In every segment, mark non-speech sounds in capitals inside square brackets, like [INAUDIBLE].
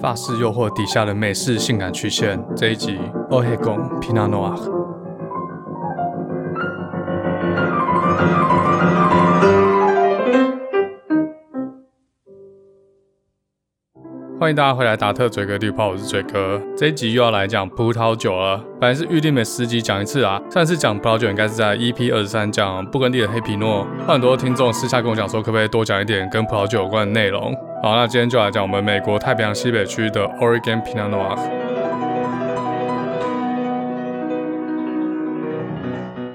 发式诱惑底下的美式性感曲线，这一集，Oregon Pinot Noir。欢迎大家回来，达特嘴哥地图炮，我是嘴哥。这一集又要来讲葡萄酒了。本来是预定每十集讲一次啊，上次讲葡萄酒应该是在 EP 二十三讲布根地的黑皮诺。很多听众私下跟我讲说，可不可以多讲一点跟葡萄酒有关的内容？好，那今天就来讲我们美国太平洋西北区的 Oregon Pinot Noir。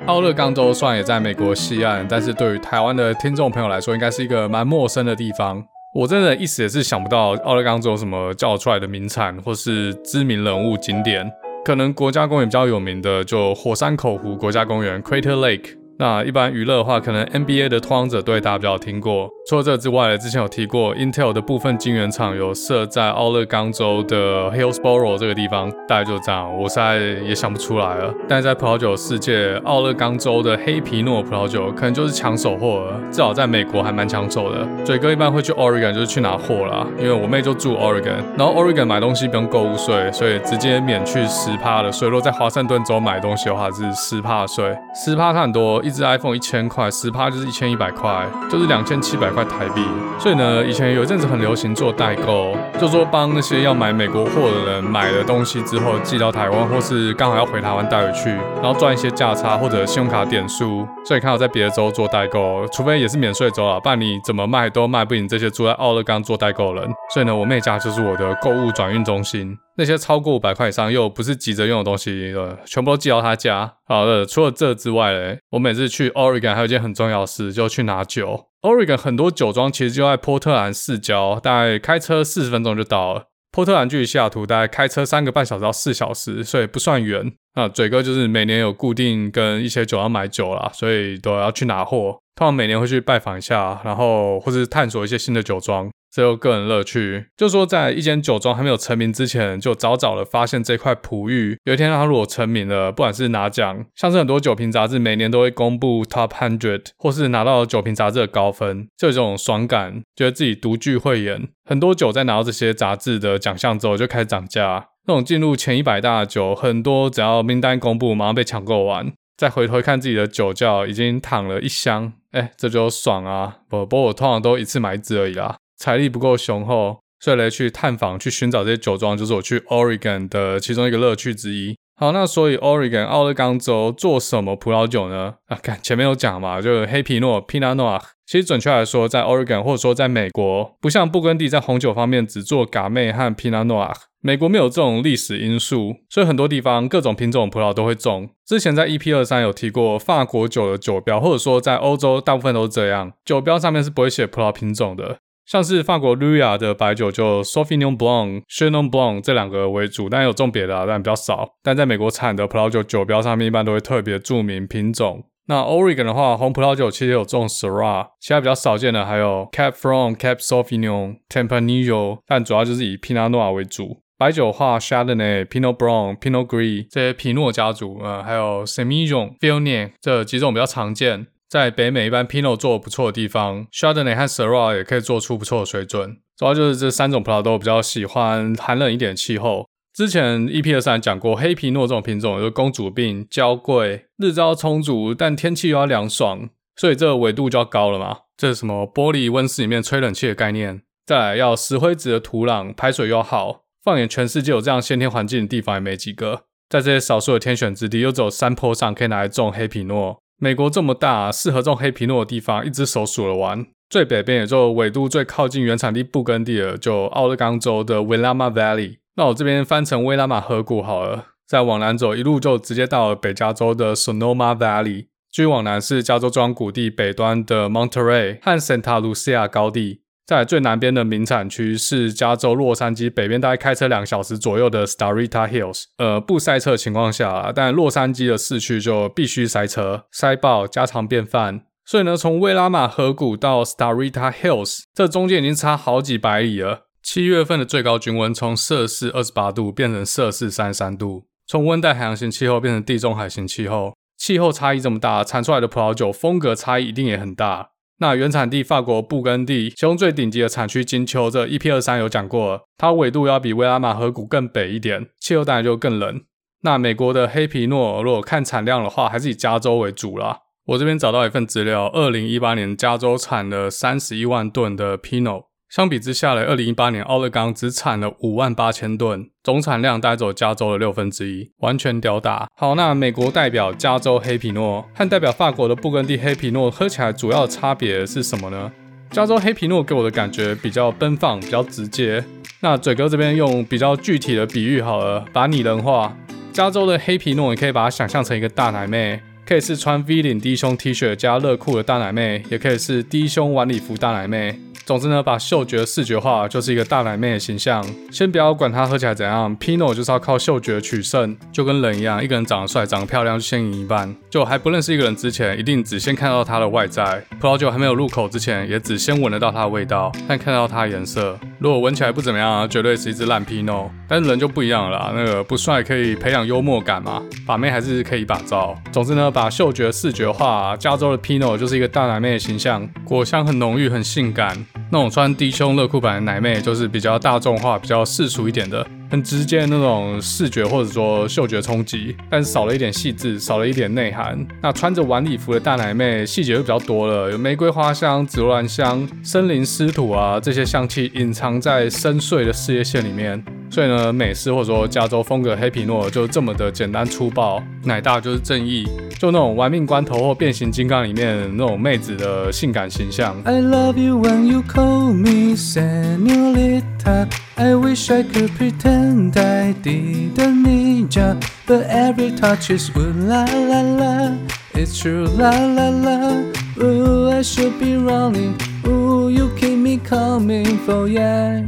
奥勒冈州虽然也在美国西岸，但是对于台湾的听众朋友来说，应该是一个蛮陌生的地方。我真的一时也是想不到奥勒冈州有什么叫出来的名产或是知名人物景点，可能国家公园比较有名的就火山口湖国家公园 （Crater Lake）。那一般娱乐的话，可能 NBA 的拓荒者队大家比较听过。除了这之外，之前有提过 Intel 的部分晶圆厂有设在奥勒冈州的 Hillsboro 这个地方，大概就这样。我实在也想不出来了。但在葡萄酒世界，奥勒冈州的黑皮诺葡萄酒可能就是抢手货了，至少在美国还蛮抢手的。嘴哥一般会去 Oregon 就是去拿货啦，因为我妹就住 Oregon，然后 Oregon 买东西不用购物税，所以直接免去十趴的税。如果在华盛顿州买东西的话是十趴税，十趴差很多。一支 iPhone 一千块，十趴就是一千一百块，就是两千七百块台币。所以呢，以前有一阵子很流行做代购，就说帮那些要买美国货的人买了东西之后寄到台湾，或是刚好要回台湾带回去，然后赚一些价差或者信用卡点数。所以看到在别的州做代购，除非也是免税州啊，不然你怎么卖都卖不赢这些住在奥勒冈做代购人。所以呢，我妹家就是我的购物转运中心。那些超过五百块以上又不是急着用的东西，呃，全部都寄到他家。好的，除了这之外嘞，我每次去 Oregon 还有一件很重要的事，就去拿酒。Oregon 很多酒庄其实就在波特兰市郊，大概开车四十分钟就到了。波特兰距离西雅图大概开车三个半小时到四小时，所以不算远。啊，嘴哥就是每年有固定跟一些酒庄买酒啦，所以都要去拿货。通常每年会去拜访一下，然后或是探索一些新的酒庄。只有个人乐趣，就说在一间酒庄还没有成名之前，就早早的发现这块璞玉。有一天他如果成名了，不管是拿奖，像是很多酒瓶杂志每年都会公布 Top Hundred，或是拿到酒瓶杂志的高分，就有这种爽感，觉得自己独具慧眼。很多酒在拿到这些杂志的奖项之后，就开始涨价。那种进入前一百大的酒，很多只要名单公布，马上被抢购完。再回头看自己的酒窖，已经躺了一箱，哎，这就爽啊！不，不过我通常都一次买一支而已啦。财力不够雄厚，所以来去探访、去寻找这些酒庄，就是我去 Oregon 的其中一个乐趣之一。好，那所以 Oregon 奥勒冈州做什么葡萄酒呢？啊，看前面有讲嘛，就是黑皮诺 Pinot Noir。其实准确来说，在 Oregon 或者说在美国，不像布根地在红酒方面只做嘎妹和 Pinot Noir，美国没有这种历史因素，所以很多地方各种品种葡萄都会种。之前在 EP 二三有提过，法国酒的酒标，或者说在欧洲大部分都是这样，酒标上面是不会写葡萄品种的。像是法国路亚的白酒，就 Sauvignon Blanc、Chenin Blanc 这两个为主，但有种别的啊，但比较少。但在美国产的葡萄酒酒标上面，一般都会特别注明品种。那 Oregon 的话，红葡萄酒其实有种 Syrah，其他比较少见的还有 Cab Franc、Cab Sauvignon、Tempranillo，但主要就是以 Pinot Noir 为主。白酒的话，Chardonnay、Pinot Blanc、Pinot Gris 这些皮诺家族，呃，还有 Semillon、Viognier 这几种比较常见。在北美，一般 Pinot 做的不错的地方，Chardonnay 和 Syrah 也可以做出不错的水准。主要就是这三种葡萄都比较喜欢寒冷一点的气候。之前 EP 二三讲过，黑皮诺这种品种有公主病，娇贵，日照充足，但天气又要凉爽，所以这个纬度就要高了嘛。这是什么玻璃温室里面吹冷气的概念？再来要石灰质的土壤，排水又好。放眼全世界，有这样先天环境的地方也没几个。在这些少数的天选之地，又只有山坡上可以拿来种黑皮诺。美国这么大，适合种黑皮诺的地方，一只手数了完。最北边也就纬度最靠近原产地布根地的，就奥勒冈州的维拉马 Valley。那我这边翻成威拉玛河谷好了。再往南走，一路就直接到了北加州的 Sonoma Valley。继续往南是加州中央谷地北端的 Monterey 和 Santa Lucia 高地。在最南边的名产区是加州洛杉矶北边，大概开车两小时左右的 Starita Hills。呃，不塞车的情况下，但洛杉矶的市区就必须塞车，塞爆，家常便饭。所以呢，从威拉玛河谷到 Starita Hills，这中间已经差好几百里了。七月份的最高均温从摄氏二十八度变成摄氏三十三度，从温带海洋型气候变成地中海型气候，气候差异这么大，产出来的葡萄酒风格差异一定也很大。那原产地法国布根地，其中最顶级的产区金秋，这 EP 二三有讲过了，它纬度要比威拉玛河谷更北一点，气候当然就更冷。那美国的黑皮诺，如果看产量的话，还是以加州为主啦。我这边找到一份资料，二零一八年加州产了三十一万吨的 Pinot。相比之下呢，二零一八年奥勒冈只产了五万八千吨，总产量带走加州的六分之一，完全吊打。好，那美国代表加州黑皮诺和代表法国的布根地黑皮诺喝起来主要差别是什么呢？加州黑皮诺给我的感觉比较奔放，比较直接。那嘴哥这边用比较具体的比喻好了，把拟人化。加州的黑皮诺，你可以把它想象成一个大奶妹，可以是穿 V 领低胸 T 恤加热裤的大奶妹，也可以是低胸晚礼服大奶妹。总之呢，把嗅觉视觉化，就是一个大奶妹的形象。先不要管它喝起来怎样，Pino 就是要靠嗅觉取胜，就跟人一样，一个人长得帅、长得漂亮就先赢一半。就还不认识一个人之前，一定只先看到他的外在；葡萄酒还没有入口之前，也只先闻得到它的味道，但看到它的颜色。如果闻起来不怎么样，绝对是一支烂 Pino。但是人就不一样了啦，那个不帅可以培养幽默感嘛，把妹还是可以把招。总之呢，把嗅觉视觉化，加州的 Pino 就是一个大奶妹的形象，果香很浓郁，很性感。那种穿低胸热裤版的奶妹，就是比较大众化、比较世俗一点的，很直接的那种视觉或者说嗅觉冲击，但是少了一点细致，少了一点内涵。那穿着晚礼服的大奶妹，细节就比较多了，有玫瑰花香、紫罗兰香、森林湿土啊这些香气隐藏在深邃的事业线里面。所以呢，美式或者说加州风格黑皮诺就这么的简单粗暴，奶大就是正义，就那种玩命关头或变形金刚里面那种妹子的性感形象。I love you when you call me señorita. I wish I could pretend I didn't need ya, but every touch is ooh la la la. It's true la la la. Ooh, I should be running. Ooh, you keep me coming for yeah.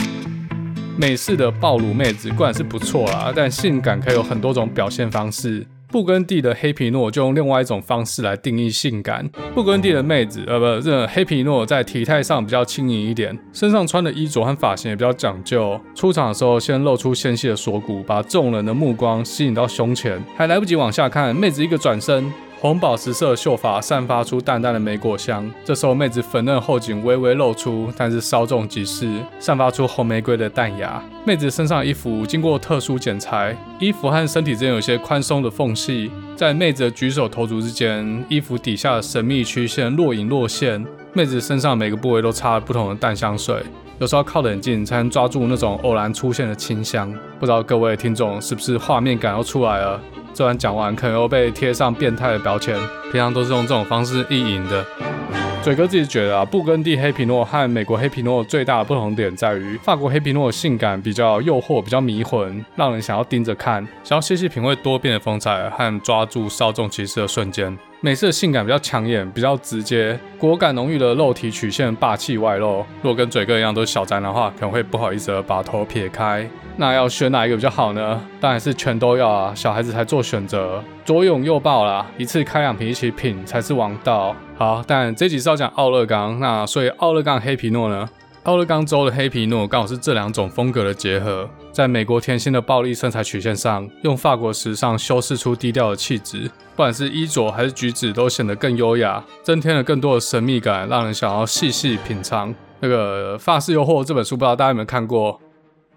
美式的暴露妹子固然是不错啦，但性感可以有很多种表现方式。布根地的黑皮诺就用另外一种方式来定义性感。布根地的妹子，呃，不，这黑皮诺在体态上比较轻盈一点，身上穿的衣着和发型也比较讲究。出场的时候先露出纤细的锁骨，把众人的目光吸引到胸前，还来不及往下看，妹子一个转身。红宝石色的秀发散发出淡淡的莓果香，这时候妹子粉嫩后颈微微露出，但是稍纵即逝，散发出红玫瑰的淡雅。妹子身上衣服经过特殊剪裁，衣服和身体之间有些宽松的缝隙，在妹子的举手投足之间，衣服底下的神秘曲线若隐若现。妹子身上每个部位都擦了不同的淡香水，有时候靠得很近才能抓住那种偶然出现的清香。不知道各位听众是不是画面感要出来了？虽然讲完，可能又被贴上变态的标签。平常都是用这种方式意淫的。嘴哥自己觉得啊，布根地黑皮诺和美国黑皮诺最大的不同点在于，法国黑皮诺性感比较诱惑，比较迷魂，让人想要盯着看，想要细细品味多变的风采和抓住稍纵即逝的瞬间。美式的性感比较抢眼，比较直接，果敢浓郁的肉体曲线霸气外露。如果跟嘴哥一样都是小宅的话，可能会不好意思的把头撇开。那要选哪一个比较好呢？当然是全都要啊，小孩子才做选择，左拥右抱啦，一次开两瓶一起品才是王道。好，但这集是要讲奥勒冈，那所以奥勒冈黑皮诺呢？奥勒冈州的黑皮诺刚好是这两种风格的结合，在美国甜心的暴力身材曲线上，用法国时尚修饰出低调的气质，不管是衣着还是举止，都显得更优雅，增添了更多的神秘感，让人想要细细品尝。那个《法式诱惑》这本书，不知道大家有没有看过？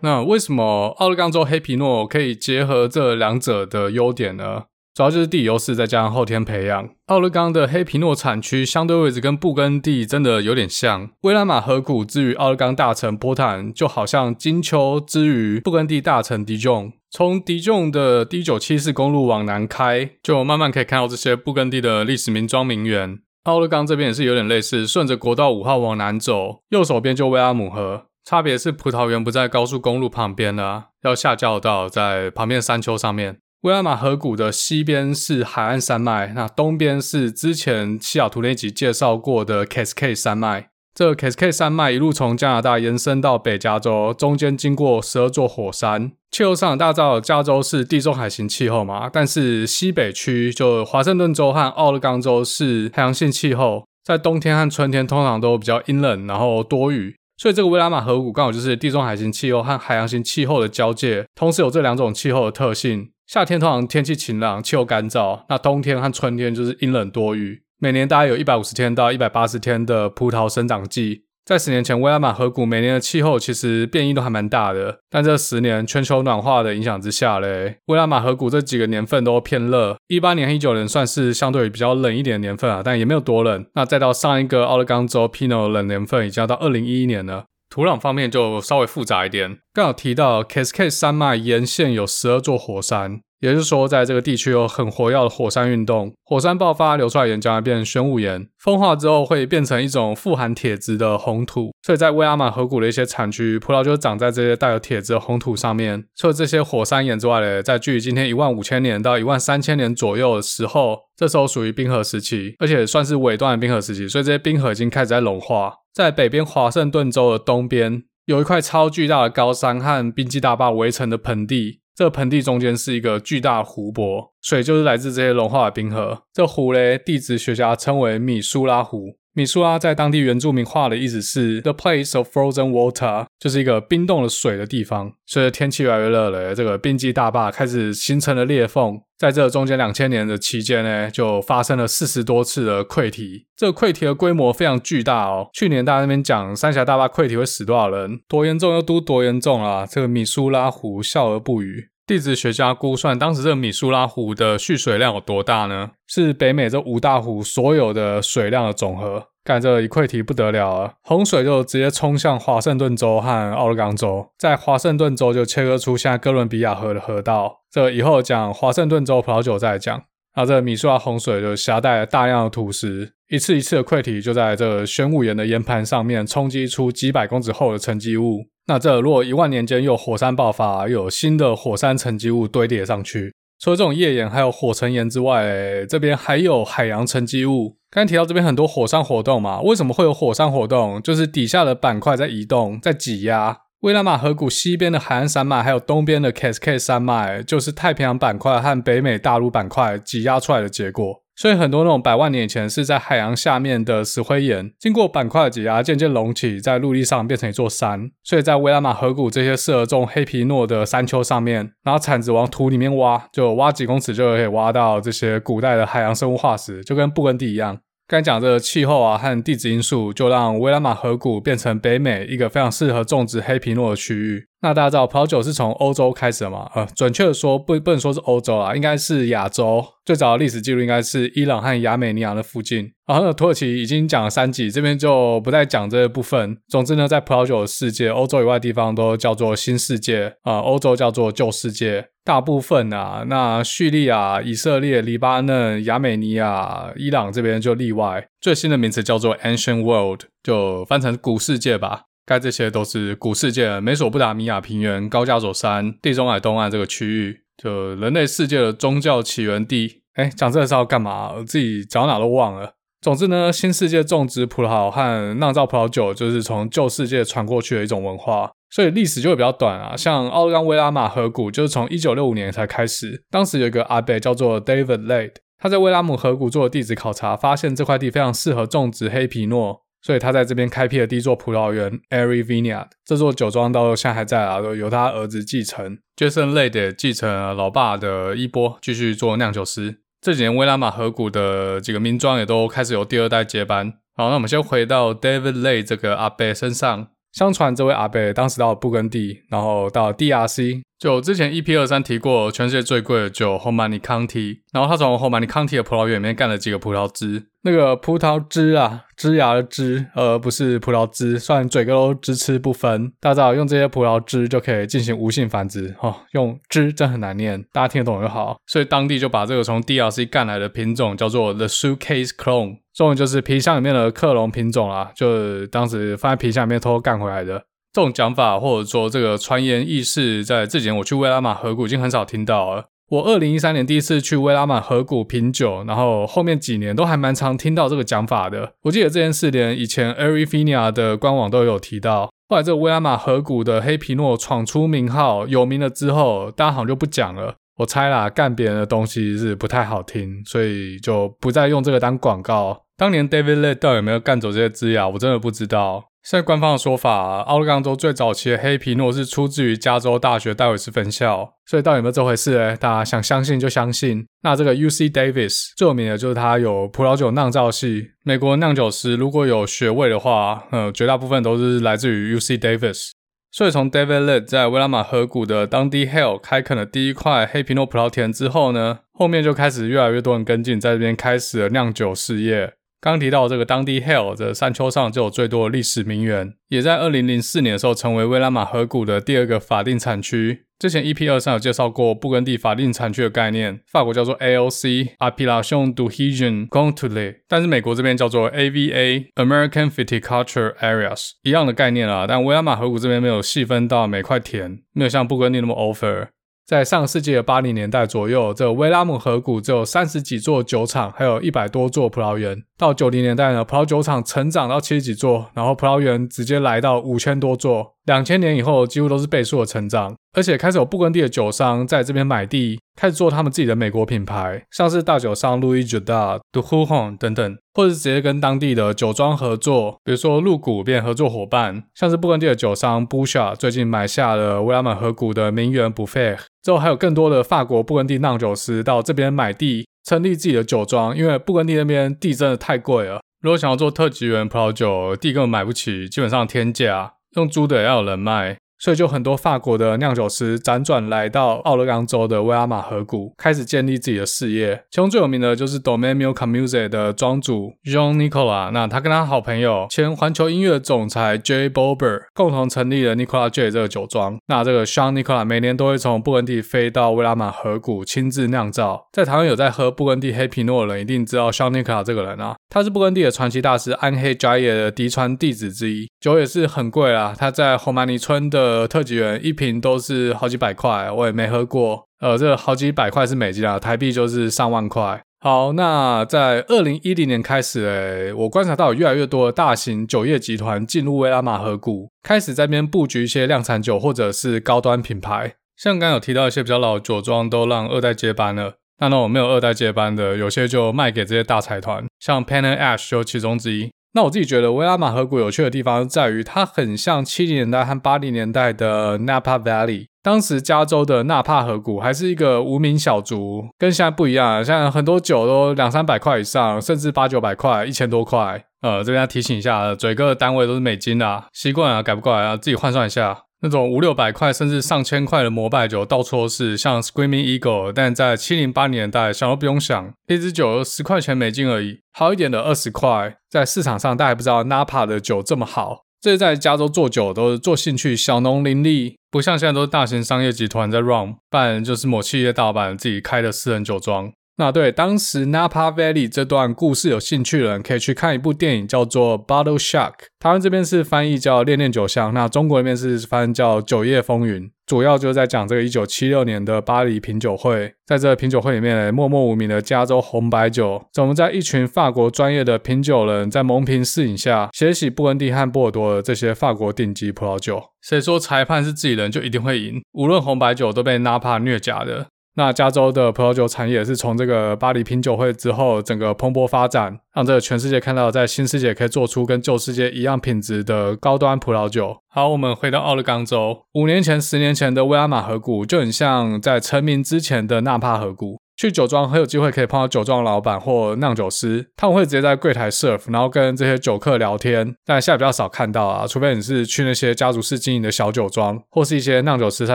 那为什么奥勒冈州黑皮诺可以结合这两者的优点呢？主要就是地理优势，再加上后天培养。奥勒冈的黑皮诺产区相对位置跟布根地真的有点像。威拉玛河谷之于奥勒冈大城波坦，就好像金秋之于布根地大城迪众。从迪众的 D 九七四公路往南开，就慢慢可以看到这些布根地的历史名庄名园。奥勒冈这边也是有点类似，顺着国道五号往南走，右手边就威拉姆河，差别是葡萄园不在高速公路旁边了，要下交流道在旁边山丘上面。威拉玛河谷的西边是海岸山脉，那东边是之前西雅图那集介绍过的 Cascade 山脉。这个 Cascade 山脉一路从加拿大延伸到北加州，中间经过十二座火山。气候上大家知道，加州是地中海型气候嘛，但是西北区就华盛顿州和奥勒冈州是海洋性气候，在冬天和春天通常都比较阴冷，然后多雨。所以这个威拉玛河谷刚好就是地中海型气候和海洋型气候的交界，同时有这两种气候的特性。夏天通常天气晴朗，气候干燥；那冬天和春天就是阴冷多雨。每年大概有一百五十天到一百八十天的葡萄生长季。在十年前，威拉玛河谷每年的气候其实变异都还蛮大的，但这十年全球暖化的影响之下嘞，威拉玛河谷这几个年份都偏热。一八年一九年算是相对比较冷一点的年份啊，但也没有多冷。那再到上一个奥勒冈州 Pinot 冷年份，已经要到二零一一年了。土壤方面就稍微复杂一点，刚好提到 Cascade 山脉沿线有十二座火山。也就是说，在这个地区有很活跃的火山运动，火山爆发流出来岩浆会变成玄武岩，风化之后会变成一种富含铁质的红土。所以在威拉玛河谷的一些产区，葡萄就长在这些带有铁质的红土上面。除了这些火山岩之外呢，在距离今天一万五千年到一万三千年左右的时候，这时候属于冰河时期，而且算是尾段的冰河时期，所以这些冰河已经开始在融化。在北边华盛顿州的东边，有一块超巨大的高山和冰基大坝围成的盆地。这个盆地中间是一个巨大的湖泊，水就是来自这些融化的冰河。这湖嘞，地质学家称为米苏拉湖。米苏拉在当地原住民话的意思是 “the place of frozen water”，就是一个冰冻了水的地方。随着天气越来越热了，这个冰基大坝开始形成了裂缝。在这中间两千年的期间呢，就发生了四十多次的溃堤。这个溃堤的规模非常巨大哦。去年大家那边讲三峡大坝溃堤会死多少人，多严重又都多严重啊！这个米苏拉湖笑而不语。地质学家估算，当时这个米苏拉湖的蓄水量有多大呢？是北美这五大湖所有的水量的总和。干这一溃堤不得了了，洪水就直接冲向华盛顿州和奥勒冈州，在华盛顿州就切割出现在哥伦比亚河的河道。这以后讲华盛顿州葡萄酒再讲。那这米苏拉洪水就携带了大量的土石，一次一次的溃堤就在这玄武岩的岩盘上面冲击出几百公尺厚的沉积物。那这如果一万年间又有火山爆发，又有新的火山沉积物堆叠上去，除了这种页岩还有火成岩之外，这边还有海洋沉积物。刚才提到这边很多火山活动嘛，为什么会有火山活动？就是底下的板块在移动，在挤压。威拉玛河谷西边的海岸山脉，还有东边的 Cascade 山脉，就是太平洋板块和北美大陆板块挤压出来的结果。所以很多那种百万年前是在海洋下面的石灰岩，经过板块挤压，渐渐隆起，在陆地上变成一座山。所以在威拉玛河谷这些适合种黑皮诺的山丘上面，然后铲子往土里面挖，就挖几公尺就可以挖到这些古代的海洋生物化石，就跟布根地一样。刚才讲这个气候啊和地质因素，就让威拉玛河谷变成北美一个非常适合种植黑皮诺的区域。那大家知道葡萄酒是从欧洲开始的吗？呃，准确的说不不能说是欧洲啊，应该是亚洲。最早的历史记录应该是伊朗和亚美尼亚的附近。然后呢，土耳其已经讲了三集，这边就不再讲这部分。总之呢，在葡萄酒的世界，欧洲以外的地方都叫做新世界啊，欧洲叫做旧世界。大部分啊，那叙利亚、以色列、黎巴嫩、亚美尼亚、伊朗这边就例外。最新的名词叫做 Ancient World，就翻成古世界吧。该这些都是古世界，美索不达米亚平原、高加索山、地中海东岸这个区域，就人类世界的宗教起源地。哎，讲这个是要干嘛？我自己讲哪都忘了。总之呢，新世界种植葡萄和酿造葡萄酒，就是从旧世界传过去的一种文化。所以历史就会比较短啊，像奥勒冈威拉玛河谷就是从一九六五年才开始，当时有一个阿伯叫做 David Lade，他在威拉姆河谷做了地质考察，发现这块地非常适合种植黑皮诺，所以他在这边开辟了第一座葡萄园 Erie Vineyard，这座酒庄到现在还在啊，都由他儿子继承，Jason Lade 继承了老爸的衣钵，继续做酿酒师。这几年威拉玛河谷的几个名庄也都开始由第二代接班。好，那我们先回到 David Lade 这个阿伯身上。相传这位阿伯当时到了布根地，然后到 DRC，就之前 EP 二三提过，全世界最贵的酒 Homani County，然后他从 Homani County 的葡萄园里面干了几个葡萄汁，那个葡萄汁啊，枝芽的汁，而不是葡萄汁，算嘴哥都支吃不分。大家知道用这些葡萄汁就可以进行无性繁殖，哦，用汁真很难念，大家听得懂就好。所以当地就把这个从 DRC 干来的品种叫做 The Suitcase Clone。中文就是皮箱里面的克隆品种啦，就当时放在皮箱里面偷偷干回来的这种讲法，或者说这个传言軼事，在之前我去威拉玛河谷已经很少听到了。我二零一三年第一次去威拉玛河谷品酒，然后后面几年都还蛮常听到这个讲法的。我记得这件事连以前 Erie Vineyard 的官网都有提到。后来这个威拉玛河谷的黑皮诺闯出名号，有名了之后，大家好像就不讲了。我猜啦，干别人的东西是不太好听，所以就不再用这个当广告。当年 David Lade 到底有没有干走这些枝芽，我真的不知道。现在官方的说法，奥勒冈州最早期的黑皮诺是出自于加州大学戴维斯分校，所以到底有没有这回事呢？大家想相信就相信。那这个 UC Davis 最有名的就是它有葡萄酒酿造系，美国酿酒师如果有学位的话，呃，绝大部分都是来自于 UC Davis。所以从 David Litt 在威拉玛河谷的当地 Hill 开垦了第一块黑皮诺葡萄田之后呢，后面就开始越来越多人跟进，在这边开始了酿酒事业。刚提到这个 Dundee Hill 的山丘上就有最多的历史名园，也在二零零四年的时候成为威拉玛河谷的第二个法定产区。之前 EP 二上有介绍过布根地法定产区的概念，法国叫做 AOC（Appellation d'origine contrôlée），但是美国这边叫做 AVA（American Viticulture Areas），一样的概念啊。但威拉玛河谷这边没有细分到每块田，没有像布根地那么 over。在上个世纪的八零年代左右，这威拉姆河谷只有三十几座酒厂，还有一百多座葡萄园。到九零年代呢，葡萄酒厂成长到七十几座，然后葡萄园直接来到五千多座。两千年以后，几乎都是倍数的成长，而且开始有布根地的酒商在这边买地，开始做他们自己的美国品牌，像是大酒商 Louis Josat、De Houhon 等等，或者直接跟当地的酒庄合作，比如说鹿谷变合作伙伴，像是布根地的酒商 Bouchard 最近买下了威拉玛河谷的名园 Buffet，之后还有更多的法国布根地酿酒师到这边买地。成立自己的酒庄，因为布根地那边地真的太贵了。如果想要做特级园葡萄酒，地根本买不起，基本上天价，用租的也要有人卖。所以就很多法国的酿酒师辗转来到奥勒冈州的威拉玛河谷，开始建立自己的事业。其中最有名的就是 Domain m i l c o m u s e 的庄主 Jean Nicola，那他跟他好朋友前环球音乐总裁 Jay Bober 共同成立了 Nicolas J 这个酒庄。那这个 Jean Nicolas 每年都会从布根地飞到威拉玛河谷亲自酿造。在台湾有在喝布根地黑皮诺的人，一定知道 Jean Nicolas 这个人啊，他是布根地的传奇大师安黑加耶的嫡传弟子之一，酒也是很贵啊。他在红玛尼村的呃，特级园一瓶都是好几百块，我也没喝过。呃，这好几百块是美金啊，台币就是上万块。好，那在二零一零年开始，诶，我观察到越来越多的大型酒业集团进入威拉玛河谷，开始在边布局一些量产酒或者是高端品牌。像刚有提到一些比较老的酒庄都让二代接班了，那那种没有二代接班的，有些就卖给这些大财团，像 Penn and Ash 就其中之一。那我自己觉得威拉玛河谷有趣的地方在于，它很像七零年代和八零年代的纳帕 Valley。当时加州的纳帕河谷还是一个无名小卒，跟现在不一样。现在很多酒都两三百块以上，甚至八九百块、一千多块。呃，这边要提醒一下，嘴哥的单位都是美金啊，习惯啊，改不过来啊，自己换算一下。那种五六百块甚至上千块的摩拜酒到处都是，像 Screaming Eagle，但在七零八年代想都不用想，一支酒十块钱美金而已，好一点的二十块。在市场上，大家不知道 Napa 的酒这么好。这些在加州做酒都是做兴趣，小农林立，不像现在都是大型商业集团在 run，不然就是某企业大老板自己开的私人酒庄。那对当时 Napa Valley 这段故事有兴趣的人，可以去看一部电影，叫做《Bottle Shock》。台湾这边是翻译叫《恋恋酒香》，那中国那边是翻叫《酒业风云》，主要就是在讲这个一九七六年的巴黎品酒会。在这个品酒会里面，默默无名的加州红白酒，怎么在一群法国专业的品酒人在蒙瓶试饮下，写起布根地和波尔多的这些法国顶级葡萄酒。谁说裁判是自己人就一定会赢？无论红白酒都被 Napa 虐假的。那加州的葡萄酒产业是从这个巴黎品酒会之后，整个蓬勃发展，让这个全世界看到，在新世界可以做出跟旧世界一样品质的高端葡萄酒。好，我们回到奥勒冈州，五年前、十年前的威拉玛河谷就很像在成名之前的纳帕河谷。去酒庄很有机会可以碰到酒庄老板或酿酒师，他们会直接在柜台 serve，然后跟这些酒客聊天。但现在比较少看到啊，除非你是去那些家族式经营的小酒庄，或是一些酿酒师他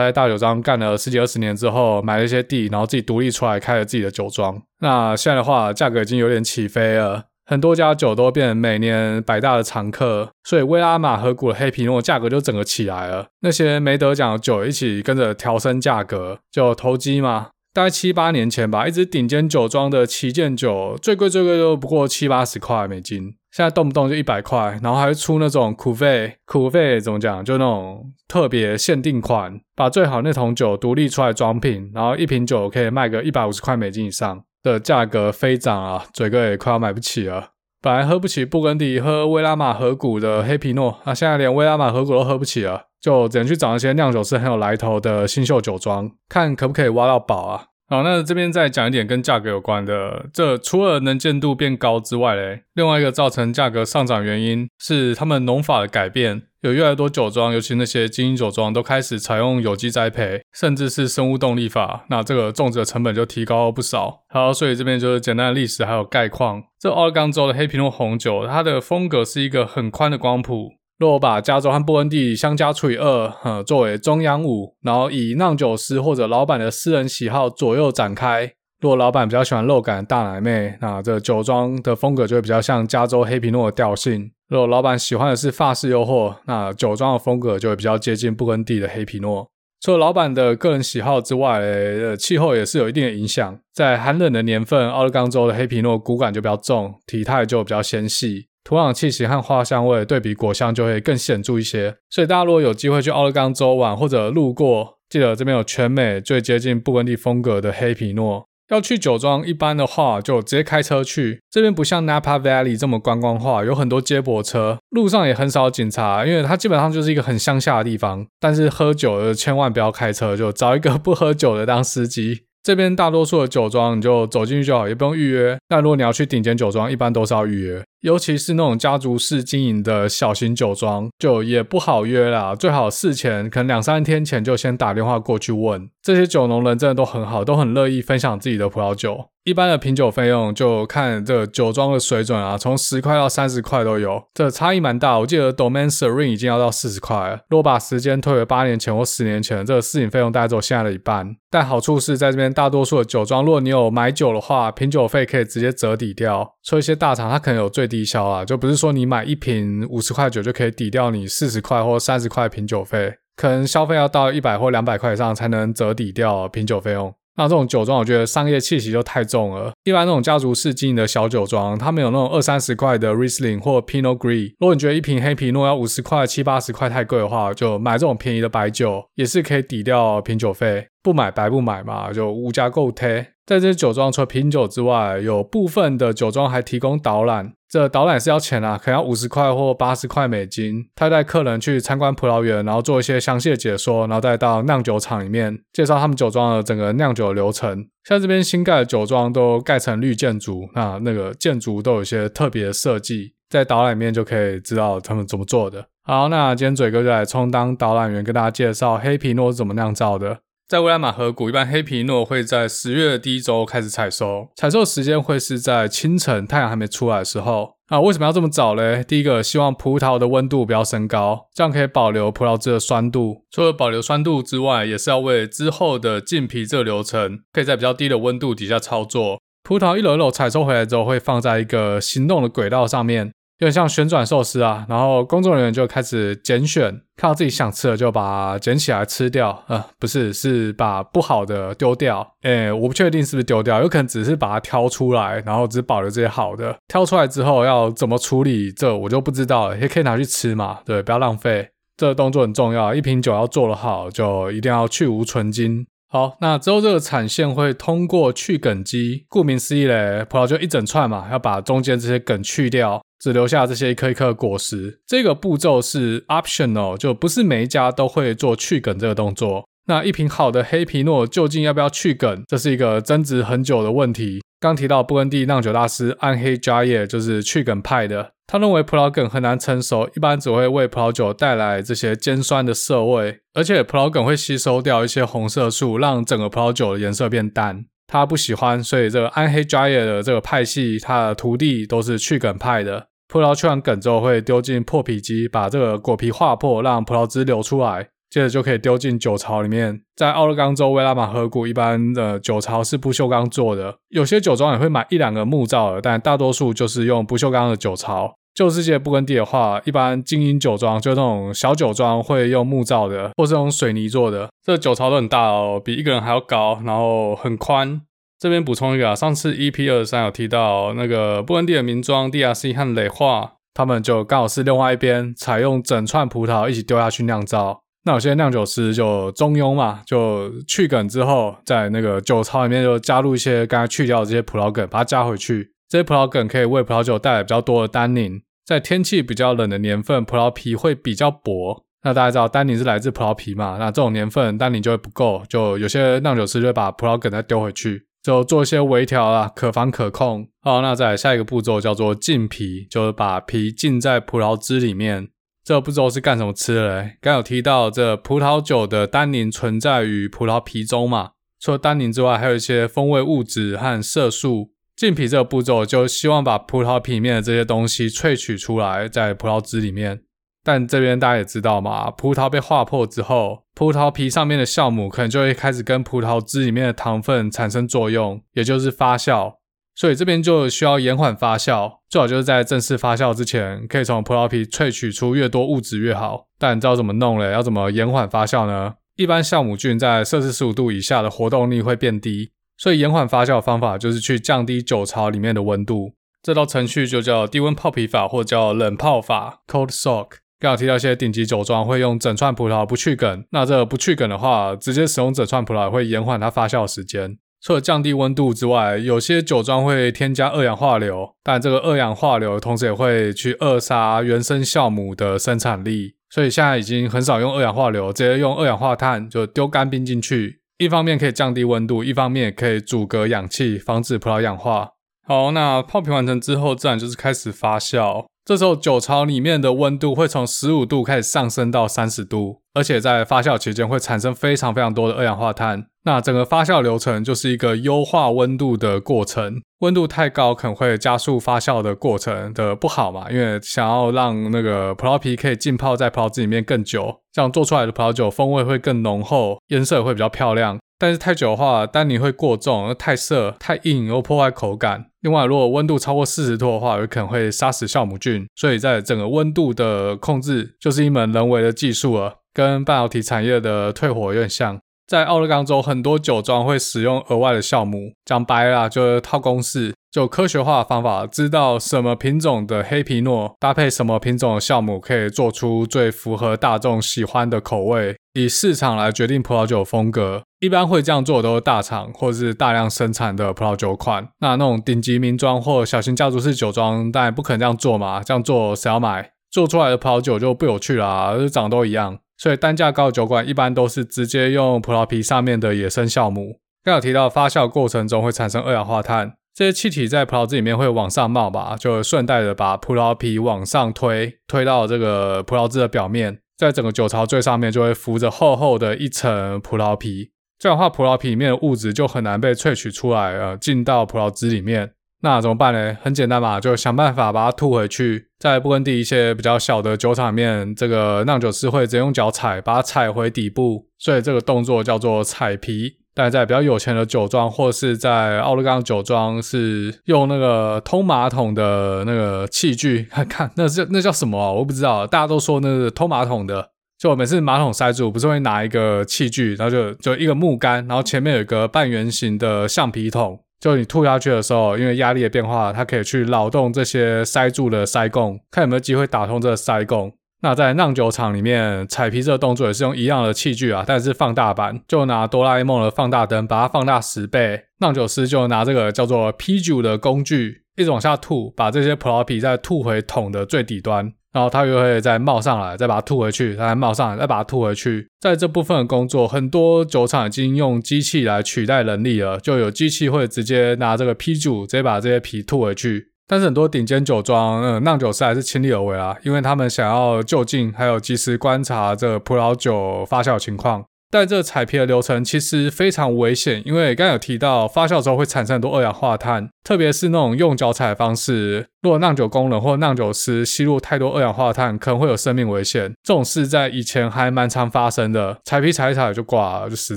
在大酒庄干了十几二十年之后，买了一些地，然后自己独立出来开了自己的酒庄。那现在的话，价格已经有点起飞了，很多家酒都变成每年百大的常客，所以威拉玛河谷的黑皮诺价格就整个起来了。那些没得奖的酒一起跟着调升价格，就投机嘛。大概七八年前吧，一支顶尖酒庄的旗舰酒，最贵最贵都不过七八十块美金，现在动不动就一百块，然后还出那种 Cuvée，Cuvée 怎么讲，就那种特别限定款，把最好那桶酒独立出来装瓶，然后一瓶酒可以卖个一百五十块美金以上的价格飞涨啊，嘴哥也快要买不起了。本来喝不起布根迪，喝威拉玛河谷的黑皮诺，那现在连威拉玛河谷都喝不起了。就只能去找一些酿酒师很有来头的新秀酒庄，看可不可以挖到宝啊！好，那这边再讲一点跟价格有关的。这除了能见度变高之外嘞，另外一个造成价格上涨原因是他们农法的改变，有越来越多酒庄，尤其那些精英酒庄，都开始采用有机栽培，甚至是生物动力法。那这个种植的成本就提高了不少。好，所以这边就是简单的历史还有概况。这奥勒冈州的黑皮诺红酒，它的风格是一个很宽的光谱。若把加州和布恩地相加除以二，呃，作为中央五，然后以酿酒师或者老板的私人喜好左右展开。若老板比较喜欢肉感的大奶妹，那这酒庄的风格就会比较像加州黑皮诺的调性。若老板喜欢的是法式诱惑，那酒庄的风格就会比较接近布恩地的黑皮诺。除了老板的个人喜好之外，呃，气候也是有一定的影响。在寒冷的年份，奥勒冈州的黑皮诺骨感就比较重，体态就比较纤细。土壤气息和花香味对比果香就会更显著一些，所以大家如果有机会去奥勒冈州玩或者路过，记得这边有全美最接近布根地风格的黑皮诺。要去酒庄，一般的话就直接开车去。这边不像 Napa Valley 这么观光化，有很多接驳车，路上也很少警察，因为它基本上就是一个很乡下的地方。但是喝酒的千万不要开车，就找一个不喝酒的当司机。这边大多数的酒庄你就走进去就好，也不用预约。但如果你要去顶尖酒庄，一般都是要预约。尤其是那种家族式经营的小型酒庄，就也不好约啦。最好事前可能两三天前就先打电话过去问。这些酒农人真的都很好，都很乐意分享自己的葡萄酒。一般的品酒费用就看这个酒庄的水准啊，从十块到三十块都有，这差异蛮大。我记得 Domaine Serene 已经要到四十块了。如果把时间推回八年前或十年前，这个试饮费用大概只有现在的一半。但好处是在这边大多数的酒庄，如果你有买酒的话，品酒费可以直接折抵掉。所以一些大厂它可能有最低消啊，就不是说你买一瓶五十块酒就可以抵掉你四十块或三十块品酒费，可能消费要到一百或两百块以上才能折抵掉品酒费用。那这种酒庄，我觉得商业气息就太重了。一般那种家族式经营的小酒庄，他们有那种二三十块的 Riesling 或 Pinot Gris。如果你觉得一瓶黑皮诺要五十块、七八十块太贵的话，就买这种便宜的白酒，也是可以抵掉品酒费。不买白不买嘛，就无价购贴。在这些酒庄，除了品酒之外，有部分的酒庄还提供导览。这导览是要钱啊，可能要五十块或八十块美金。他带客人去参观葡萄园，然后做一些详细的解说，然后再到酿酒厂里面介绍他们酒庄的整个酿酒流程。像这边新盖的酒庄都盖成绿建筑，那那个建筑都有一些特别的设计，在导览里面就可以知道他们怎么做的。好，那今天嘴哥就来充当导览员，跟大家介绍黑皮诺是怎么酿造的。在威拉玛河谷，一般黑皮诺会在十月的第一周开始采收，采收时间会是在清晨，太阳还没出来的时候。啊，为什么要这么早嘞？第一个，希望葡萄的温度不要升高，这样可以保留葡萄汁的酸度。除了保留酸度之外，也是要为之后的浸皮这个流程，可以在比较低的温度底下操作。葡萄一篓一篓采收回来之后，会放在一个行动的轨道上面。有点像旋转寿司啊，然后工作人员就开始拣选，看到自己想吃的就把它捡起来吃掉。呃，不是，是把不好的丢掉。诶，我不确定是不是丢掉，有可能只是把它挑出来，然后只保留这些好的。挑出来之后要怎么处理，这我就不知道了。也可以拿去吃嘛，对，不要浪费。这个动作很重要，一瓶酒要做得好，就一定要去无存菁。好，那之后这个产线会通过去梗机，顾名思义嘞，葡萄就一整串嘛，要把中间这些梗去掉。只留下这些一颗一颗果实，这个步骤是 optional，就不是每一家都会做去梗这个动作。那一瓶好的黑皮诺究竟要不要去梗，这是一个争执很久的问题。刚提到布根地酿酒大师暗黑加叶就是去梗派的，他认为葡萄梗很难成熟，一般只会为葡萄酒带来这些尖酸的涩味，而且葡萄梗会吸收掉一些红色素，让整个葡萄酒的颜色变淡。他不喜欢，所以这个暗黑加叶的这个派系，他的徒弟都是去梗派的。葡萄去完梗之后，会丢进破皮机，把这个果皮划破，让葡萄汁流出来，接着就可以丢进酒槽里面。在奥勒冈州威拉玛河谷，一般的酒槽是不锈钢做的，有些酒庄也会买一两个木造的，但大多数就是用不锈钢的酒槽。旧世界不耕地的话，一般精英酒庄就那种小酒庄会用木造的，或是用水泥做的。这酒槽都很大哦，比一个人还要高，然后很宽。这边补充一个啊，上次 EP 二三有提到那个布根地的名庄 DRC 和磊化，他们就刚好是另外一边采用整串葡萄一起丢下去酿造。那有些酿酒师就中庸嘛，就去梗之后，在那个酒槽里面就加入一些刚才去掉的这些葡萄梗，把它加回去。这些葡萄梗可以为葡萄酒带来比较多的单宁。在天气比较冷的年份，葡萄皮会比较薄。那大家知道单宁是来自葡萄皮嘛？那这种年份单宁就会不够，就有些酿酒师就会把葡萄梗再丢回去，就做一些微调啦，可防可控。好，那再下一个步骤叫做浸皮，就是把皮浸在葡萄汁里面。这个步骤是干什么吃的嘞？刚有提到这葡萄酒的单宁存在于葡萄皮中嘛？除了单宁之外，还有一些风味物质和色素。浸皮这个步骤就希望把葡萄皮面的这些东西萃取出来，在葡萄汁里面。但这边大家也知道嘛，葡萄被划破之后，葡萄皮上面的酵母可能就会开始跟葡萄汁里面的糖分产生作用，也就是发酵。所以这边就需要延缓发酵，最好就是在正式发酵之前，可以从葡萄皮萃取出越多物质越好。但你知道怎么弄嘞？要怎么延缓发酵呢？一般酵母菌在摄氏十五度以下的活动力会变低，所以延缓发酵的方法就是去降低酒槽里面的温度。这道程序就叫低温泡皮法，或叫冷泡法 （cold soak）。刚好提到一些顶级酒庄会用整串葡萄不去梗，那这不去梗的话，直接使用整串葡萄也会延缓它发酵的时间。除了降低温度之外，有些酒庄会添加二氧化硫，但这个二氧化硫同时也会去扼杀原生酵母的生产力，所以现在已经很少用二氧化硫，直接用二氧化碳，就丢干冰进去。一方面可以降低温度，一方面也可以阻隔氧气，防止葡萄氧化。好，那泡皮完成之后，自然就是开始发酵。这时候酒槽里面的温度会从十五度开始上升到三十度，而且在发酵期间会产生非常非常多的二氧化碳。那整个发酵流程就是一个优化温度的过程。温度太高可能会加速发酵的过程的不好嘛，因为想要让那个葡萄皮可以浸泡在葡萄汁里面更久，这样做出来的葡萄酒风味会更浓厚，颜色也会比较漂亮。但是太久的话，丹尼会过重，太涩、太硬，又破坏口感。另外，如果温度超过四十度的话，有可能会杀死酵母菌。所以在整个温度的控制，就是一门人为的技术了，跟半导体产业的退火有点像。在奥勒冈州，很多酒庄会使用额外的酵母，讲白了就是套公式。就科学化的方法，知道什么品种的黑皮诺搭配什么品种的酵母，可以做出最符合大众喜欢的口味，以市场来决定葡萄酒风格。一般会这样做的都是大厂或者是大量生产的葡萄酒款。那那种顶级名庄或小型家族式酒庄，当然不可能这样做嘛，这样做谁要买？做出来的葡萄酒就不有趣啦，就长得都一样。所以单价高的酒馆一般都是直接用葡萄皮上面的野生酵母。刚有提到发酵过程中会产生二氧化碳。这些气体在葡萄汁里面会往上冒吧，就顺带的把葡萄皮往上推，推到这个葡萄汁的表面，在整个酒槽最上面就会浮着厚厚的一层葡萄皮。这样的话，葡萄皮里面的物质就很难被萃取出来，呃，进到葡萄汁里面。那怎么办呢？很简单嘛，就想办法把它吐回去。在布根地一些比较小的酒厂里面，这个酿酒师会直接用脚踩，把它踩回底部，所以这个动作叫做踩皮。但在比较有钱的酒庄，或是在奥勒冈酒庄，是用那个通马桶的那个器具，看 [LAUGHS] 看那是那叫什么？我不知道，大家都说那是通马桶的。就我每次马桶塞住，不是会拿一个器具，然后就就一个木杆，然后前面有一个半圆形的橡皮桶，就你吐下去的时候，因为压力的变化，它可以去扰动这些塞住的塞供，看有没有机会打通这个塞供。那在酿酒厂里面，踩皮这个动作也是用一样的器具啊，但是放大版，就拿哆啦 A 梦的放大灯把它放大十倍。酿酒师就拿这个叫做 P 的工具，一直往下吐，把这些葡萄皮再吐回桶的最底端，然后它又会再冒上来，再把它吐回去，再冒上来，再把它吐回去。在这部分的工作，很多酒厂已经用机器来取代人力了，就有机器会直接拿这个 P 直接把这些皮吐回去。但是很多顶尖酒庄，嗯，酿酒师还是亲力而为啊，因为他们想要就近还有及时观察这葡萄酒发酵情况。但这个采皮的流程其实非常危险，因为刚刚有提到发酵之后会产生很多二氧化碳，特别是那种用脚踩的方式，如果酿酒工人或酿酒师吸入太多二氧化碳，可能会有生命危险。这种事在以前还蛮常发生的，采皮踩一踩就挂了，就死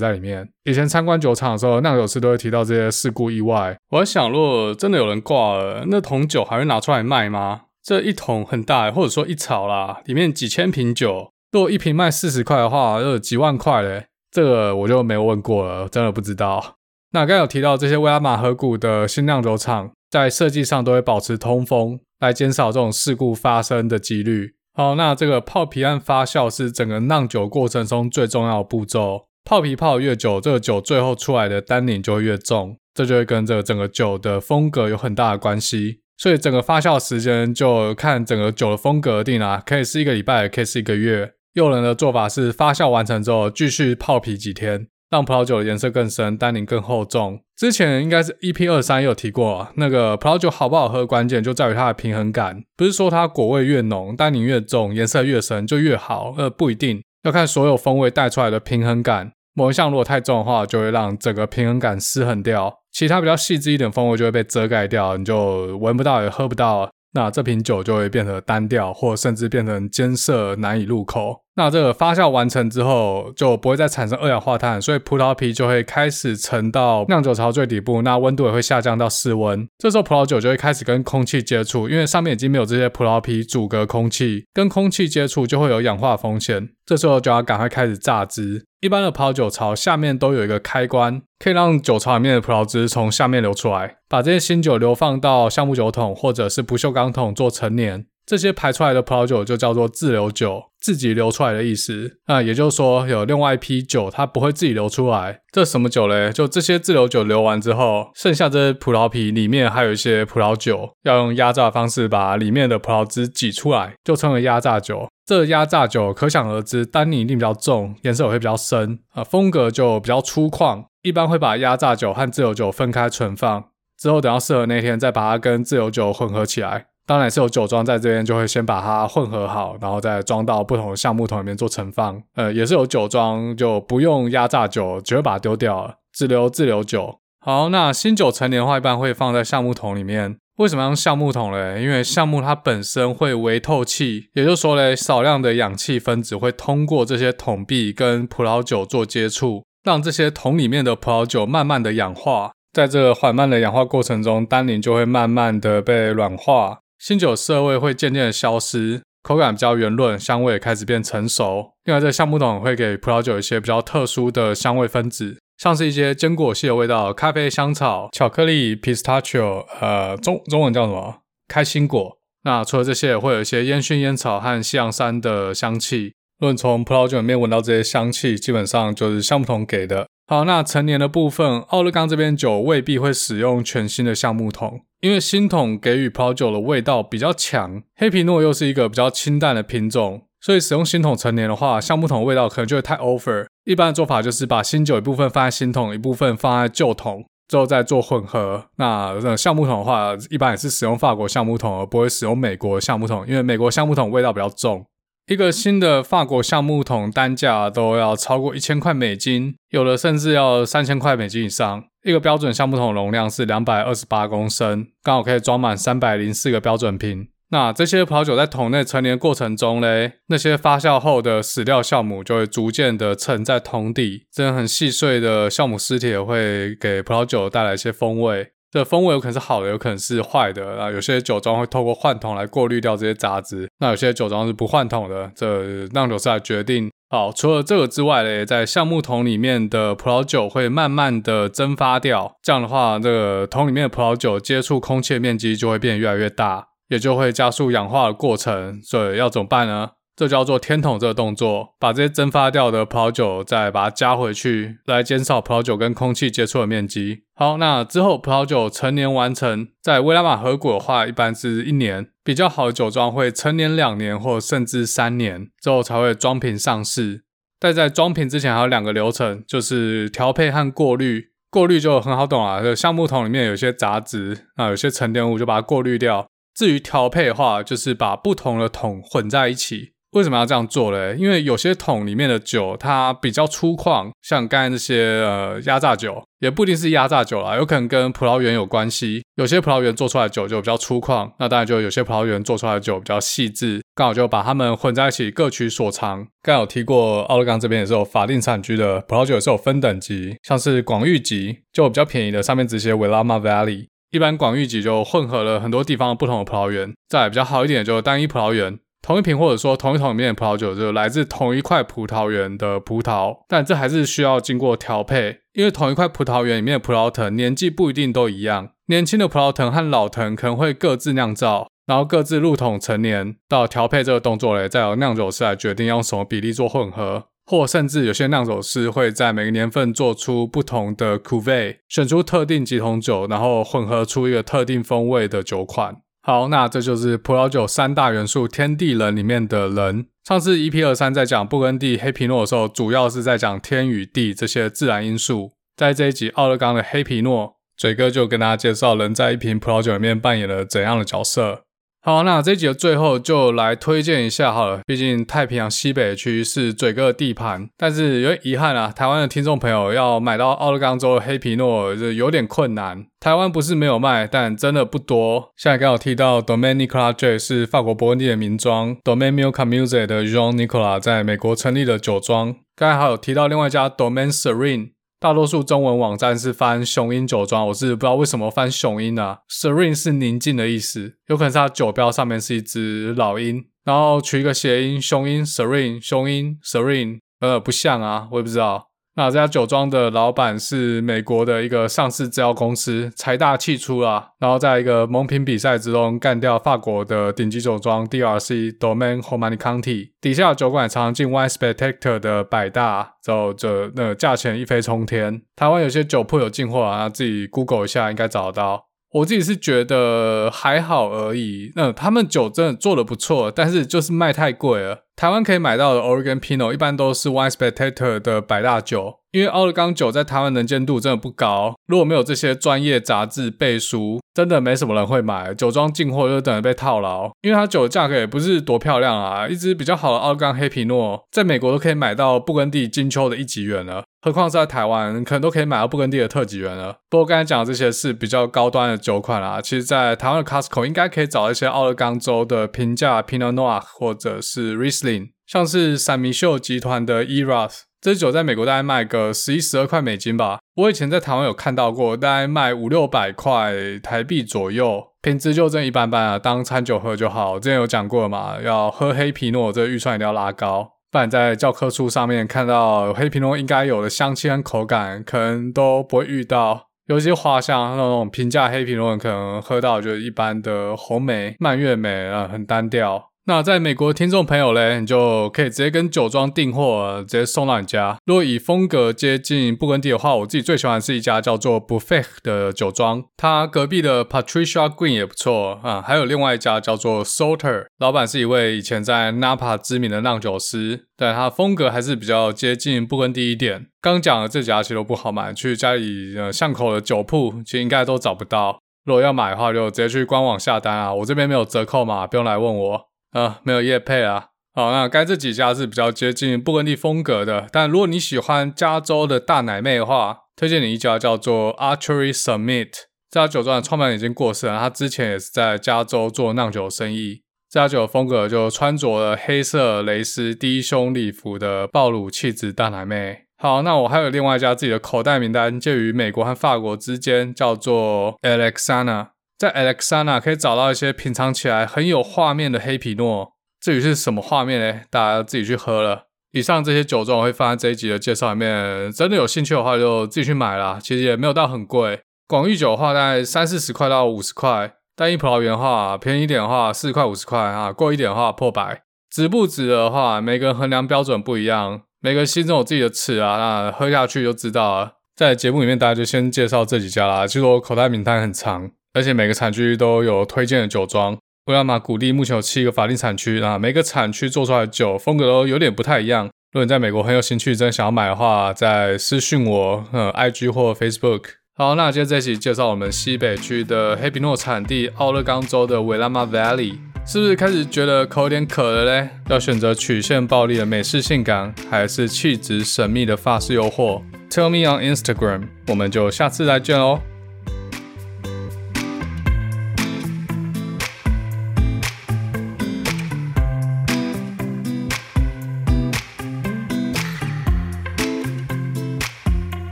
在里面。以前参观酒厂的时候，酿酒师都会提到这些事故意外。我在想，如果真的有人挂了，那桶酒还会拿出来卖吗？这一桶很大，或者说一槽啦，里面几千瓶酒。如果一瓶卖四十块的话，就有几万块嘞。这个我就没有问过了，真的不知道。那刚有提到这些威拉玛河谷的新酿酒厂，在设计上都会保持通风，来减少这种事故发生的几率。好，那这个泡皮和发酵是整个酿酒过程中最重要的步骤。泡皮泡越久，这个酒最后出来的单宁就会越重，这就会跟这个整个酒的风格有很大的关系。所以整个发酵时间就看整个酒的风格而定啊，可以是一个礼拜，也可以是一个月。诱人的做法是发酵完成之后继续泡皮几天，让葡萄酒的颜色更深，单宁更厚重。之前应该是 EP 二三有提过，那个葡萄酒好不好喝，关键就在于它的平衡感，不是说它果味越浓，单宁越重，颜色越深就越好，呃，不一定，要看所有风味带出来的平衡感。某一项如果太重的话，就会让整个平衡感失衡掉，其他比较细致一点风味就会被遮盖掉，你就闻不到也喝不到，那这瓶酒就会变得单调，或甚至变成艰涩难以入口。那这个发酵完成之后，就不会再产生二氧化碳，所以葡萄皮就会开始沉到酿酒槽最底部，那温度也会下降到室温。这时候葡萄酒就会开始跟空气接触，因为上面已经没有这些葡萄皮阻隔空气，跟空气接触就会有氧化风险。这时候就要赶快开始榨汁。一般的葡萄酒槽下面都有一个开关，可以让酒槽里面的葡萄汁从下面流出来，把这些新酒流放到橡木酒桶或者是不锈钢桶做陈年。这些排出来的葡萄酒就叫做自流酒，自己流出来的意思。那也就是说，有另外一批酒它不会自己流出来。这什么酒嘞？就这些自流酒流完之后，剩下这些葡萄皮里面还有一些葡萄酒，要用压榨的方式把里面的葡萄汁挤出来，就称为压榨酒。这压榨酒可想而知，单宁一定比较重，颜色也会比较深，啊，风格就比较粗犷。一般会把压榨酒和自流酒分开存放，之后等到适合那天再把它跟自流酒混合起来。当然是有酒庄在这边，就会先把它混合好，然后再装到不同的橡木桶里面做陈放。呃，也是有酒庄就不用压榨酒，直接把它丢掉了，只留自流酒。好，那新酒陈年的话，一般会放在橡木桶里面。为什么要用橡木桶嘞？因为橡木它本身会微透气，也就是说嘞，少量的氧气分子会通过这些桶壁跟葡萄酒做接触，让这些桶里面的葡萄酒慢慢的氧化。在这个缓慢的氧化过程中，单宁就会慢慢的被软化。新酒涩味会渐渐的消失，口感比较圆润，香味也开始变成熟。另外，这橡木桶会给葡萄酒一些比较特殊的香味分子，像是一些坚果系的味道，咖啡、香草、巧克力、pistachio，呃，中中文叫什么？开心果。那除了这些，会有一些烟熏烟草和西洋杉的香气。论从葡萄酒里面闻到这些香气，基本上就是橡木桶给的。好，那陈年的部分，奥勒冈这边酒未必会使用全新的橡木桶。因为新桶给予葡萄酒的味道比较强，黑皮诺又是一个比较清淡的品种，所以使用新桶陈年的话，橡木桶的味道可能就会太 over。一般的做法就是把新酒一部分放在新桶，一部分放在旧桶，之后再做混合。那橡木桶的话，一般也是使用法国橡木桶，而不会使用美国橡木桶，因为美国橡木桶味道比较重。一个新的法国橡木桶单价都要超过一千块美金，有的甚至要三千块美金以上。一个标准橡木桶容量是两百二十八公升，刚好可以装满三百零四个标准瓶。那这些葡萄酒在桶内陈年过程中嘞，那些发酵后的死掉酵母就会逐渐的沉在桶底，这样很细碎的酵母尸体也会给葡萄酒带来一些风味。这风味有可能是好的，有可能是坏的。啊，有些酒庄会透过换桶来过滤掉这些杂质，那有些酒庄是不换桶的，这酿酒师来决定。好，除了这个之外嘞，在橡木桶里面的葡萄酒会慢慢的蒸发掉，这样的话，这个桶里面的葡萄酒接触空气的面积就会变得越来越大，也就会加速氧化的过程。所以要怎么办呢？这叫做天桶这个动作，把这些蒸发掉的葡萄酒再把它加回去，来减少葡萄酒跟空气接触的面积。好，那之后葡萄酒陈年完成，在威拉玛河谷的话，一般是一年，比较好的酒庄会陈年两年或甚至三年之后才会装瓶上市。但在装瓶之前还有两个流程，就是调配和过滤。过滤就很好懂啊，就橡木桶里面有些杂质，那有些沉淀物就把它过滤掉。至于调配的话，就是把不同的桶混在一起。为什么要这样做嘞？因为有些桶里面的酒它比较粗犷，像刚才那些呃压榨酒，也不一定是压榨酒啦，有可能跟葡萄园有关系。有些葡萄园做出来的酒就比较粗犷，那当然就有些葡萄园做出来的酒比较细致。刚好就把它们混在一起，各取所长。刚有提过，奥勒冈这边也是有法定产区的葡萄酒，也是有分等级，像是广域级就比较便宜的，上面直接 Willamette Valley。一般广域级就混合了很多地方不同的葡萄园，再比较好一点就单一葡萄园。同一瓶或者说同一桶里面的葡萄酒，就来自同一块葡萄园的葡萄，但这还是需要经过调配，因为同一块葡萄园里面的葡萄藤年纪不一定都一样，年轻的葡萄藤和老藤可能会各自酿造，然后各自入桶陈年，到调配这个动作嘞，再由酿酒师来决定用什么比例做混合，或甚至有些酿酒师会在每个年份做出不同的 c u v e 选出特定几桶酒，然后混合出一个特定风味的酒款。好，那这就是葡萄酒三大元素天地人里面的人。上次 EP 二三在讲布根地黑皮诺的时候，主要是在讲天与地这些自然因素。在这一集奥勒冈的黑皮诺，嘴哥就跟大家介绍人在一瓶葡萄酒里面扮演了怎样的角色。好，那这集的最后就来推荐一下好了。毕竟太平洋西北区是嘴哥的地盘，但是有点遗憾啊，台湾的听众朋友要买到奥勒冈州的黑皮诺就有点困难。台湾不是没有卖，但真的不多。现在刚好提到 Domaine Nicolas J 是法国勃艮第的名庄，Domaine Milka Musée 的 Jean Nicolas 在美国成立的酒庄。刚才还有提到另外一家 Domaine Serine。大多数中文网站是翻雄鹰酒庄，我是不知道为什么翻雄鹰啊。Serene 是宁静的意思，有可能是它酒标上面是一只老鹰，然后取一个谐音，雄鹰 Serene，雄鹰 Serene，呃，不像啊，我也不知道。那这家酒庄的老板是美国的一个上市制药公司，财大气粗啊，然后在一个蒙品比赛之中干掉法国的顶级酒庄 DRC Domaine Romanée-Conti，底下的酒馆常进 Wine Spectator 的百大，之后这那价钱一飞冲天。台湾有些酒铺有进货啊，自己 Google 一下应该找得到。我自己是觉得还好而已，那他们酒真的做得不错，但是就是卖太贵了。台湾可以买到的 Oregon Pinot 一般都是 Wine Spectator 的百大酒，因为奥勒冈酒在台湾能见度真的不高。如果没有这些专业杂志背书，真的没什么人会买。酒庄进货就等着被套牢，因为它酒的价格也不是多漂亮啊。一支比较好的奥勒冈黑皮诺，在美国都可以买到布根地金秋的一级园了，何况是在台湾，可能都可以买到布根地的特级园了。不过刚才讲的这些是比较高端的酒款啊，其实在台湾的 Costco 应该可以找一些奥勒冈州的平价 Pinot Noir 或者是 Riesling。像是闪米秀集团的 Eras，这酒在美国大概卖个十一十二块美金吧。我以前在台湾有看到过，大概卖五六百块台币左右，品质就真一般般啊，当餐酒喝就好。之前有讲过嘛，要喝黑皮诺，这个预算一定要拉高，不然在教科书上面看到黑皮诺应该有的香气和口感，可能都不会遇到。尤其花香那种平价黑皮诺，可能喝到就是一般的红梅、蔓越莓啊，很单调。那在美国的听众朋友嘞，你就可以直接跟酒庄订货，直接送到你家。如果以风格接近布根地的话，我自己最喜欢是一家叫做 Buffet 的酒庄，它隔壁的 Patricia Green 也不错啊。还有另外一家叫做 Solter，老板是一位以前在 Napa 知名的酿酒师，但他风格还是比较接近布根地一点。刚讲的这几家其实都不好买，去家里呃巷口的酒铺其实应该都找不到。如果要买的话，就直接去官网下单啊，我这边没有折扣码，不用来问我。啊，没有业配啊。好，那该这几家是比较接近布根地风格的。但如果你喜欢加州的大奶妹的话，推荐你一家叫做 Archery Summit。这家酒庄的创办人已经过世了，他之前也是在加州做酿酒生意。这家酒的风格就穿着黑色蕾丝低胸礼服的暴露气质大奶妹。好，那我还有另外一家自己的口袋名单，介于美国和法国之间，叫做 Alexana。在 Alexana 可以找到一些品尝起来很有画面的黑皮诺，至于是什么画面呢？大家自己去喝了。以上这些酒庄我会放在这一集的介绍里面，真的有兴趣的话就自己去买啦。其实也没有到很贵，广域酒的话大概三四十块到五十块，单一葡萄园的话便宜一点的话四十块五十块啊，贵一点的话破百。值不值的话，每个人衡量标准不一样，每个人心中有自己的尺啊，那喝下去就知道了。在节目里面，大家就先介绍这几家啦。其实我口袋名单很长。而且每个产区都有推荐的酒庄。威亚马谷地目前有七个法定产区啊，每个产区做出来的酒风格都有点不太一样。如果你在美国很有兴趣，真的想要买的话，再私讯我，呃，IG 或 Facebook。好，那今天这一期介绍我们西北区的黑皮诺产地奥勒冈州的 Willamette Valley，是不是开始觉得口有点渴了嘞？要选择曲线暴力的美式性感，还是气质神秘的法式诱惑？Tell me on Instagram，我们就下次再见喽。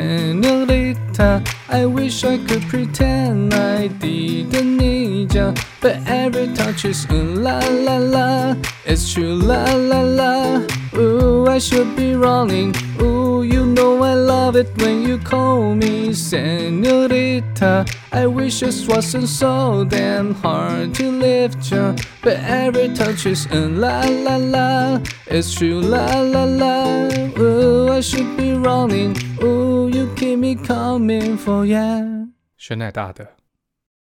Senorita. I wish I could pretend I didn't need ya, but every touch is ooh la la la. It's true la la la. Ooh, I should be running. Ooh, you know I love it when you call me Senorita. I wish it wasn't so damn hard to lift ya, but every touch is ooh la la la. It's true la la la. Ooh, I should be running. Ooh, you keep me coming for yeah.选奶大的。